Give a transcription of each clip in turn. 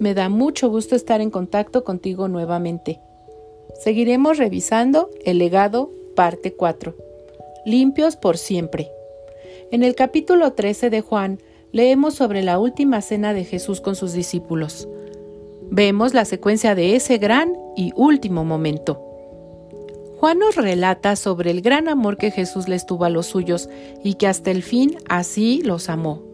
me da mucho gusto estar en contacto contigo nuevamente. Seguiremos revisando el legado parte 4. Limpios por siempre. En el capítulo 13 de Juan leemos sobre la última cena de Jesús con sus discípulos. Vemos la secuencia de ese gran y último momento. Juan nos relata sobre el gran amor que Jesús les tuvo a los suyos y que hasta el fin así los amó.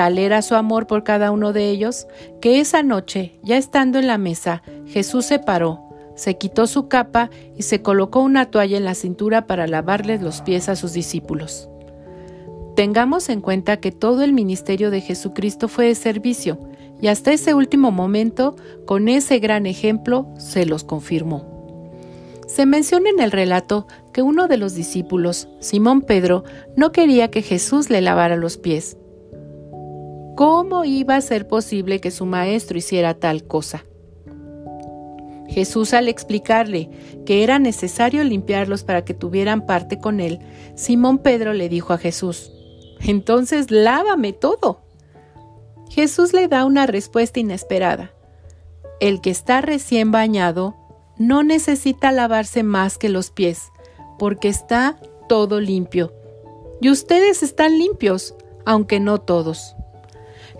Tal era su amor por cada uno de ellos, que esa noche, ya estando en la mesa, Jesús se paró, se quitó su capa y se colocó una toalla en la cintura para lavarles los pies a sus discípulos. Tengamos en cuenta que todo el ministerio de Jesucristo fue de servicio, y hasta ese último momento, con ese gran ejemplo, se los confirmó. Se menciona en el relato que uno de los discípulos, Simón Pedro, no quería que Jesús le lavara los pies. ¿Cómo iba a ser posible que su maestro hiciera tal cosa? Jesús al explicarle que era necesario limpiarlos para que tuvieran parte con él, Simón Pedro le dijo a Jesús, entonces lávame todo. Jesús le da una respuesta inesperada. El que está recién bañado no necesita lavarse más que los pies, porque está todo limpio. Y ustedes están limpios, aunque no todos.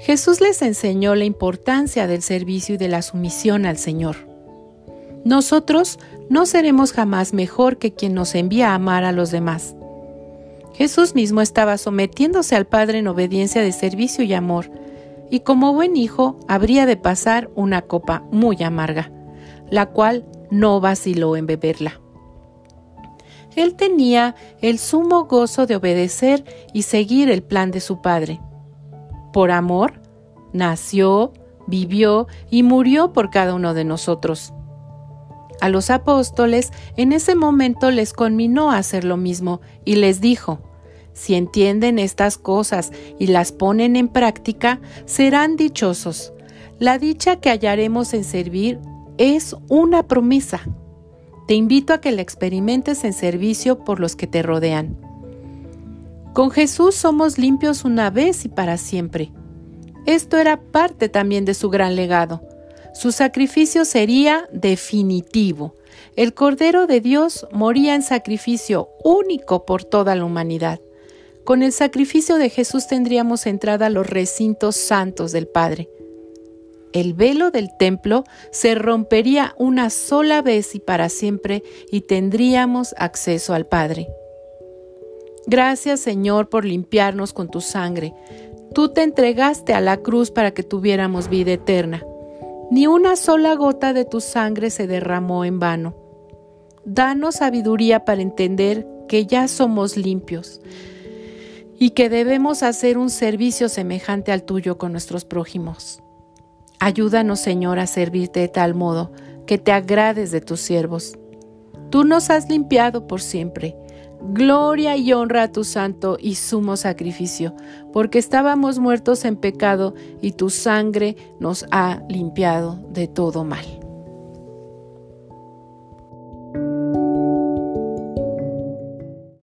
Jesús les enseñó la importancia del servicio y de la sumisión al Señor. Nosotros no seremos jamás mejor que quien nos envía a amar a los demás. Jesús mismo estaba sometiéndose al Padre en obediencia de servicio y amor, y como buen hijo habría de pasar una copa muy amarga, la cual no vaciló en beberla. Él tenía el sumo gozo de obedecer y seguir el plan de su Padre. Por amor, nació, vivió y murió por cada uno de nosotros. A los apóstoles en ese momento les conminó a hacer lo mismo y les dijo, si entienden estas cosas y las ponen en práctica, serán dichosos. La dicha que hallaremos en servir es una promesa. Te invito a que la experimentes en servicio por los que te rodean. Con Jesús somos limpios una vez y para siempre. Esto era parte también de su gran legado. Su sacrificio sería definitivo. El Cordero de Dios moría en sacrificio único por toda la humanidad. Con el sacrificio de Jesús tendríamos entrada a los recintos santos del Padre el velo del templo se rompería una sola vez y para siempre y tendríamos acceso al Padre. Gracias Señor por limpiarnos con tu sangre. Tú te entregaste a la cruz para que tuviéramos vida eterna. Ni una sola gota de tu sangre se derramó en vano. Danos sabiduría para entender que ya somos limpios y que debemos hacer un servicio semejante al tuyo con nuestros prójimos. Ayúdanos, Señor, a servirte de tal modo que te agrades de tus siervos. Tú nos has limpiado por siempre. Gloria y honra a tu santo y sumo sacrificio, porque estábamos muertos en pecado y tu sangre nos ha limpiado de todo mal.